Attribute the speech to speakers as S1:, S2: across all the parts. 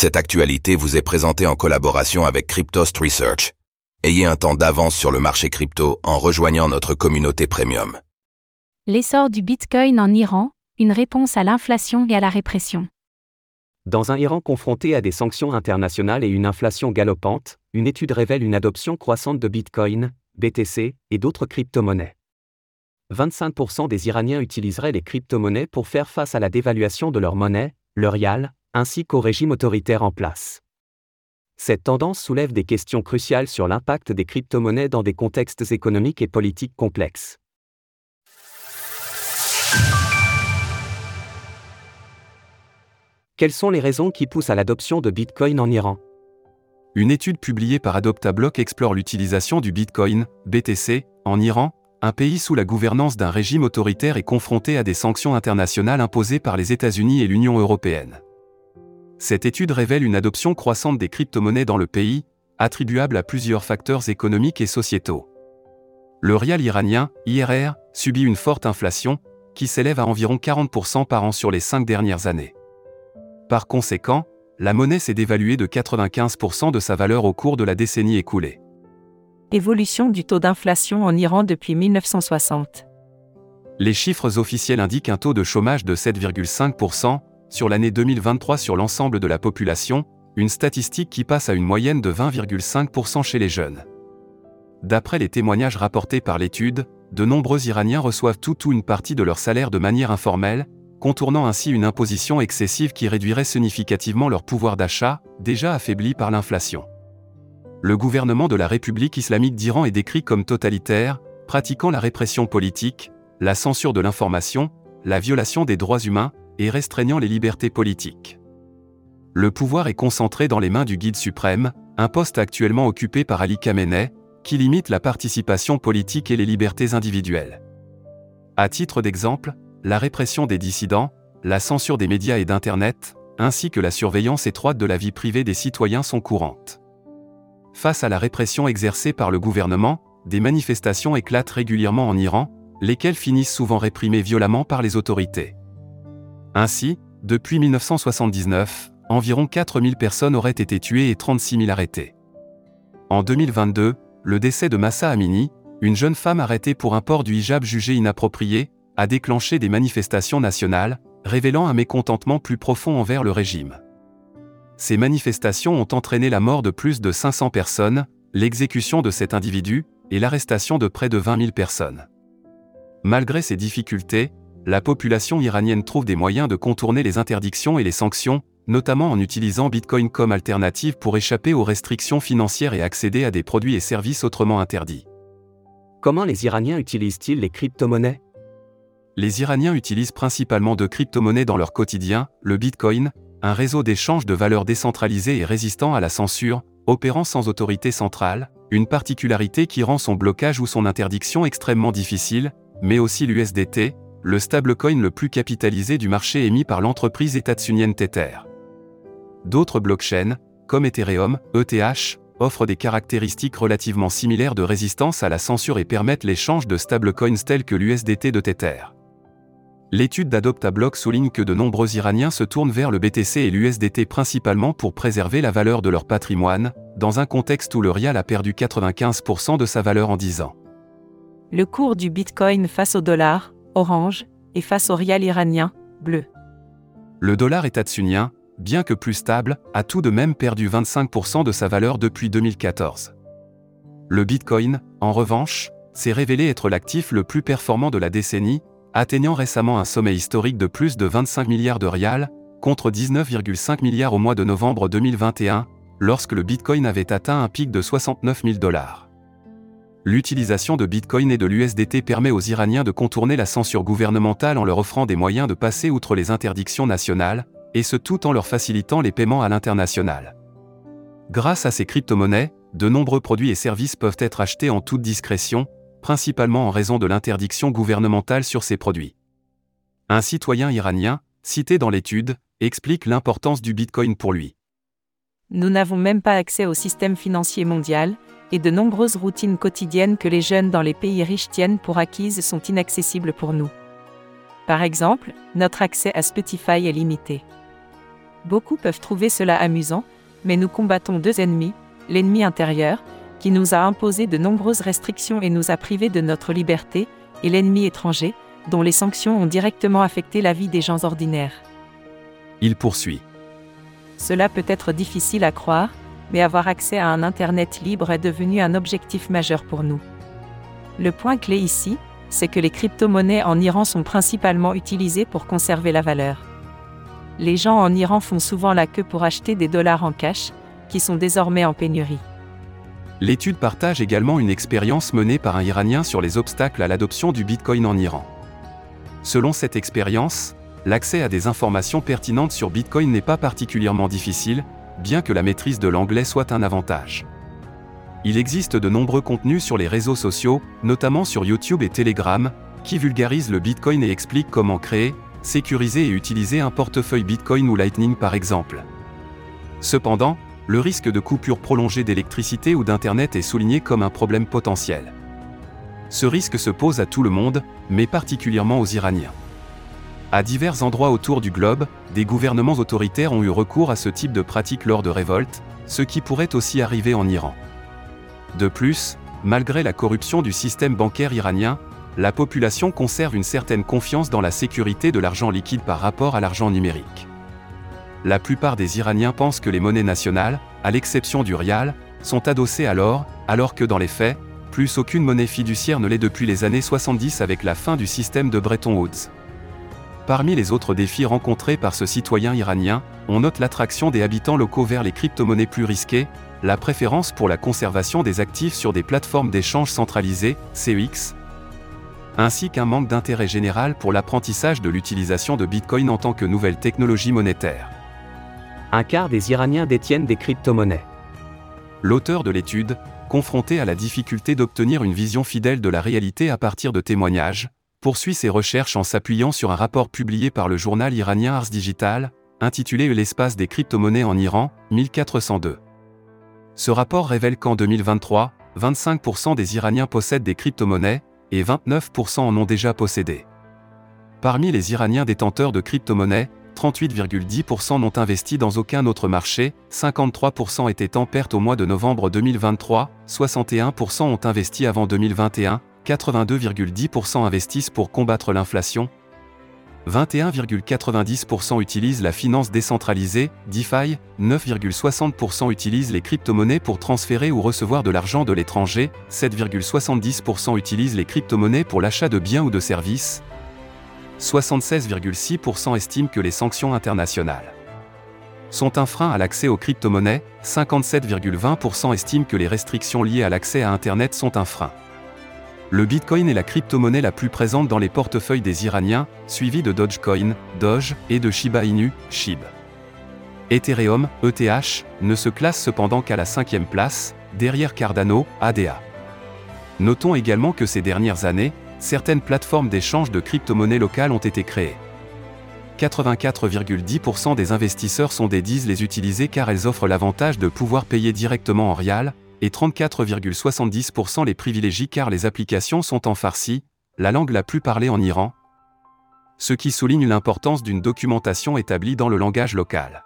S1: Cette actualité vous est présentée en collaboration avec Cryptost Research. Ayez un temps d'avance sur le marché crypto en rejoignant notre communauté premium.
S2: L'essor du Bitcoin en Iran, une réponse à l'inflation et à la répression.
S3: Dans un Iran confronté à des sanctions internationales et une inflation galopante, une étude révèle une adoption croissante de Bitcoin, BTC et d'autres crypto-monnaies. 25% des Iraniens utiliseraient les crypto-monnaies pour faire face à la dévaluation de leur monnaie, le rial, ainsi qu'au régime autoritaire en place. Cette tendance soulève des questions cruciales sur l'impact des crypto-monnaies dans des contextes économiques et politiques complexes. Quelles sont les raisons qui poussent à l'adoption de Bitcoin en Iran?
S4: Une étude publiée par AdoptaBlock explore l'utilisation du Bitcoin, BTC, en Iran, un pays sous la gouvernance d'un régime autoritaire et confronté à des sanctions internationales imposées par les États-Unis et l'Union européenne. Cette étude révèle une adoption croissante des crypto-monnaies dans le pays, attribuable à plusieurs facteurs économiques et sociétaux. Le rial iranien, IRR, subit une forte inflation, qui s'élève à environ 40% par an sur les cinq dernières années. Par conséquent, la monnaie s'est dévaluée de 95% de sa valeur au cours de la décennie écoulée.
S5: Évolution du taux d'inflation en Iran depuis 1960.
S4: Les chiffres officiels indiquent un taux de chômage de 7,5%, sur l'année 2023 sur l'ensemble de la population, une statistique qui passe à une moyenne de 20,5% chez les jeunes. D'après les témoignages rapportés par l'étude, de nombreux Iraniens reçoivent tout ou une partie de leur salaire de manière informelle, contournant ainsi une imposition excessive qui réduirait significativement leur pouvoir d'achat, déjà affaibli par l'inflation. Le gouvernement de la République islamique d'Iran est décrit comme totalitaire, pratiquant la répression politique, la censure de l'information, la violation des droits humains, et restreignant les libertés politiques. Le pouvoir est concentré dans les mains du guide suprême, un poste actuellement occupé par Ali Khamenei, qui limite la participation politique et les libertés individuelles. À titre d'exemple, la répression des dissidents, la censure des médias et d'Internet, ainsi que la surveillance étroite de la vie privée des citoyens sont courantes. Face à la répression exercée par le gouvernement, des manifestations éclatent régulièrement en Iran, lesquelles finissent souvent réprimées violemment par les autorités. Ainsi, depuis 1979, environ 4000 personnes auraient été tuées et 36 000 arrêtées. En 2022, le décès de Massa Amini, une jeune femme arrêtée pour un port du hijab jugé inapproprié, a déclenché des manifestations nationales, révélant un mécontentement plus profond envers le régime. Ces manifestations ont entraîné la mort de plus de 500 personnes, l'exécution de cet individu, et l'arrestation de près de 20 000 personnes. Malgré ces difficultés, la population iranienne trouve des moyens de contourner les interdictions et les sanctions, notamment en utilisant Bitcoin comme alternative pour échapper aux restrictions financières et accéder à des produits et services autrement interdits.
S3: Comment les Iraniens utilisent-ils les crypto-monnaies?
S4: Les Iraniens utilisent principalement deux crypto-monnaies dans leur quotidien, le Bitcoin, un réseau d'échange de valeurs décentralisé et résistant à la censure, opérant sans autorité centrale, une particularité qui rend son blocage ou son interdiction extrêmement difficile, mais aussi l'USDT, le stablecoin le plus capitalisé du marché émis par l'entreprise étatsunienne Tether. D'autres blockchains, comme Ethereum, ETH, offrent des caractéristiques relativement similaires de résistance à la censure et permettent l'échange de stablecoins tels que l'USDT de Tether. L'étude d'AdoptaBlock souligne que de nombreux Iraniens se tournent vers le BTC et l'USDT principalement pour préserver la valeur de leur patrimoine, dans un contexte où le rial a perdu 95% de sa valeur en 10 ans.
S5: Le cours du Bitcoin face au dollar, orange, et face au rial iranien, bleu.
S4: Le dollar étatsunien, bien que plus stable, a tout de même perdu 25% de sa valeur depuis 2014. Le Bitcoin, en revanche, s'est révélé être l'actif le plus performant de la décennie, atteignant récemment un sommet historique de plus de 25 milliards de rials, contre 19,5 milliards au mois de novembre 2021, lorsque le Bitcoin avait atteint un pic de 69 000 dollars. L'utilisation de Bitcoin et de l'USDT permet aux Iraniens de contourner la censure gouvernementale en leur offrant des moyens de passer outre les interdictions nationales, et ce tout en leur facilitant les paiements à l'international. Grâce à ces crypto-monnaies, de nombreux produits et services peuvent être achetés en toute discrétion, principalement en raison de l'interdiction gouvernementale sur ces produits. Un citoyen iranien, cité dans l'étude, explique l'importance du Bitcoin pour lui.
S5: Nous n'avons même pas accès au système financier mondial, et de nombreuses routines quotidiennes que les jeunes dans les pays riches tiennent pour acquises sont inaccessibles pour nous. Par exemple, notre accès à Spotify est limité. Beaucoup peuvent trouver cela amusant, mais nous combattons deux ennemis, l'ennemi intérieur, qui nous a imposé de nombreuses restrictions et nous a privés de notre liberté, et l'ennemi étranger, dont les sanctions ont directement affecté la vie des gens ordinaires.
S4: Il poursuit.
S5: Cela peut être difficile à croire, mais avoir accès à un Internet libre est devenu un objectif majeur pour nous. Le point clé ici, c'est que les crypto-monnaies en Iran sont principalement utilisées pour conserver la valeur. Les gens en Iran font souvent la queue pour acheter des dollars en cash, qui sont désormais en pénurie.
S4: L'étude partage également une expérience menée par un Iranien sur les obstacles à l'adoption du Bitcoin en Iran. Selon cette expérience, l'accès à des informations pertinentes sur Bitcoin n'est pas particulièrement difficile, bien que la maîtrise de l'anglais soit un avantage. Il existe de nombreux contenus sur les réseaux sociaux, notamment sur YouTube et Telegram, qui vulgarisent le Bitcoin et expliquent comment créer, sécuriser et utiliser un portefeuille Bitcoin ou Lightning par exemple. Cependant, le risque de coupure prolongée d'électricité ou d'Internet est souligné comme un problème potentiel. Ce risque se pose à tout le monde, mais particulièrement aux Iraniens. À divers endroits autour du globe, des gouvernements autoritaires ont eu recours à ce type de pratique lors de révoltes, ce qui pourrait aussi arriver en Iran. De plus, malgré la corruption du système bancaire iranien, la population conserve une certaine confiance dans la sécurité de l'argent liquide par rapport à l'argent numérique. La plupart des Iraniens pensent que les monnaies nationales, à l'exception du rial, sont adossées à l'or, alors que dans les faits, plus aucune monnaie fiduciaire ne l'est depuis les années 70 avec la fin du système de Bretton Woods. Parmi les autres défis rencontrés par ce citoyen iranien, on note l'attraction des habitants locaux vers les crypto-monnaies plus risquées, la préférence pour la conservation des actifs sur des plateformes d'échange centralisées, CEX, ainsi qu'un manque d'intérêt général pour l'apprentissage de l'utilisation de Bitcoin en tant que nouvelle technologie monétaire.
S3: Un quart des Iraniens détiennent des crypto-monnaies.
S4: L'auteur de l'étude, confronté à la difficulté d'obtenir une vision fidèle de la réalité à partir de témoignages, poursuit ses recherches en s'appuyant sur un rapport publié par le journal iranien Ars Digital, intitulé L'espace des crypto-monnaies en Iran, 1402. Ce rapport révèle qu'en 2023, 25% des Iraniens possèdent des crypto-monnaies, et 29% en ont déjà possédé. Parmi les Iraniens détenteurs de crypto-monnaies, 38,10% n'ont investi dans aucun autre marché, 53% étaient en perte au mois de novembre 2023, 61% ont investi avant 2021, 82,10% investissent pour combattre l'inflation, 21,90% utilisent la finance décentralisée, DeFi, 9,60% utilisent les crypto-monnaies pour transférer ou recevoir de l'argent de l'étranger, 7,70% utilisent les crypto-monnaies pour l'achat de biens ou de services, 76,6% estiment que les sanctions internationales sont un frein à l'accès aux crypto-monnaies, 57,20% estiment que les restrictions liées à l'accès à Internet sont un frein. Le Bitcoin est la crypto-monnaie la plus présente dans les portefeuilles des Iraniens, suivi de Dogecoin, Doge, et de Shiba Inu, SHIB. Ethereum, ETH, ne se classe cependant qu'à la cinquième place, derrière Cardano, ADA. Notons également que ces dernières années, certaines plateformes d'échange de crypto-monnaies locales ont été créées. 84,10% des investisseurs sont des disent les utiliser car elles offrent l'avantage de pouvoir payer directement en rial, et 34,70% les privilégient car les applications sont en farsi, la langue la plus parlée en Iran, ce qui souligne l'importance d'une documentation établie dans le langage local.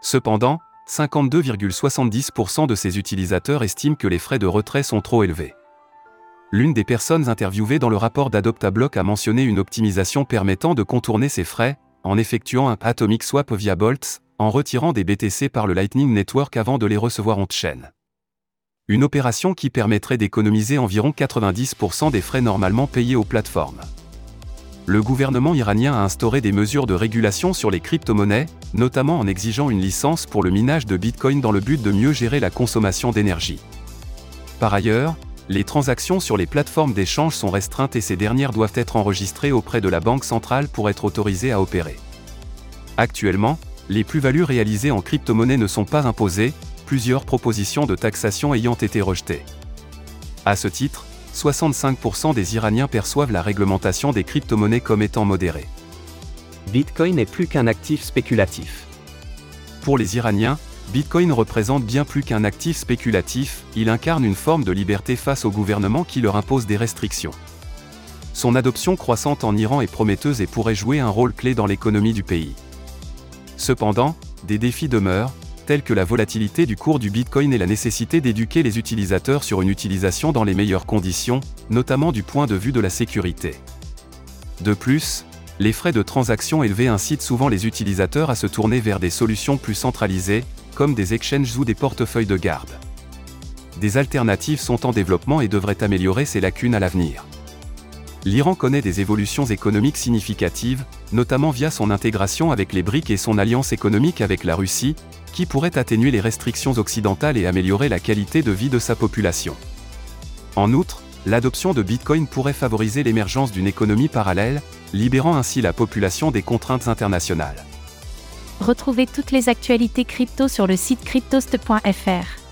S4: Cependant, 52,70% de ces utilisateurs estiment que les frais de retrait sont trop élevés. L'une des personnes interviewées dans le rapport d'Adoptablock a mentionné une optimisation permettant de contourner ces frais, en effectuant un Atomic Swap via Boltz, en retirant des BTC par le Lightning Network avant de les recevoir en chaîne. Une opération qui permettrait d'économiser environ 90% des frais normalement payés aux plateformes. Le gouvernement iranien a instauré des mesures de régulation sur les crypto-monnaies, notamment en exigeant une licence pour le minage de Bitcoin dans le but de mieux gérer la consommation d'énergie. Par ailleurs, les transactions sur les plateformes d'échange sont restreintes et ces dernières doivent être enregistrées auprès de la Banque centrale pour être autorisées à opérer. Actuellement, les plus-values réalisées en crypto-monnaie ne sont pas imposées, plusieurs propositions de taxation ayant été rejetées. À ce titre, 65% des Iraniens perçoivent la réglementation des crypto-monnaies comme étant modérée.
S3: Bitcoin n'est plus qu'un actif spéculatif.
S4: Pour les Iraniens, Bitcoin représente bien plus qu'un actif spéculatif, il incarne une forme de liberté face au gouvernement qui leur impose des restrictions. Son adoption croissante en Iran est prometteuse et pourrait jouer un rôle clé dans l'économie du pays. Cependant, des défis demeurent, tels que la volatilité du cours du Bitcoin et la nécessité d'éduquer les utilisateurs sur une utilisation dans les meilleures conditions, notamment du point de vue de la sécurité. De plus, les frais de transaction élevés incitent souvent les utilisateurs à se tourner vers des solutions plus centralisées, comme des exchanges ou des portefeuilles de garde. Des alternatives sont en développement et devraient améliorer ces lacunes à l'avenir. L'Iran connaît des évolutions économiques significatives, notamment via son intégration avec les BRICS et son alliance économique avec la Russie, qui pourrait atténuer les restrictions occidentales et améliorer la qualité de vie de sa population. En outre, l'adoption de Bitcoin pourrait favoriser l'émergence d'une économie parallèle, libérant ainsi la population des contraintes internationales.
S2: Retrouvez toutes les actualités crypto sur le site cryptost.fr.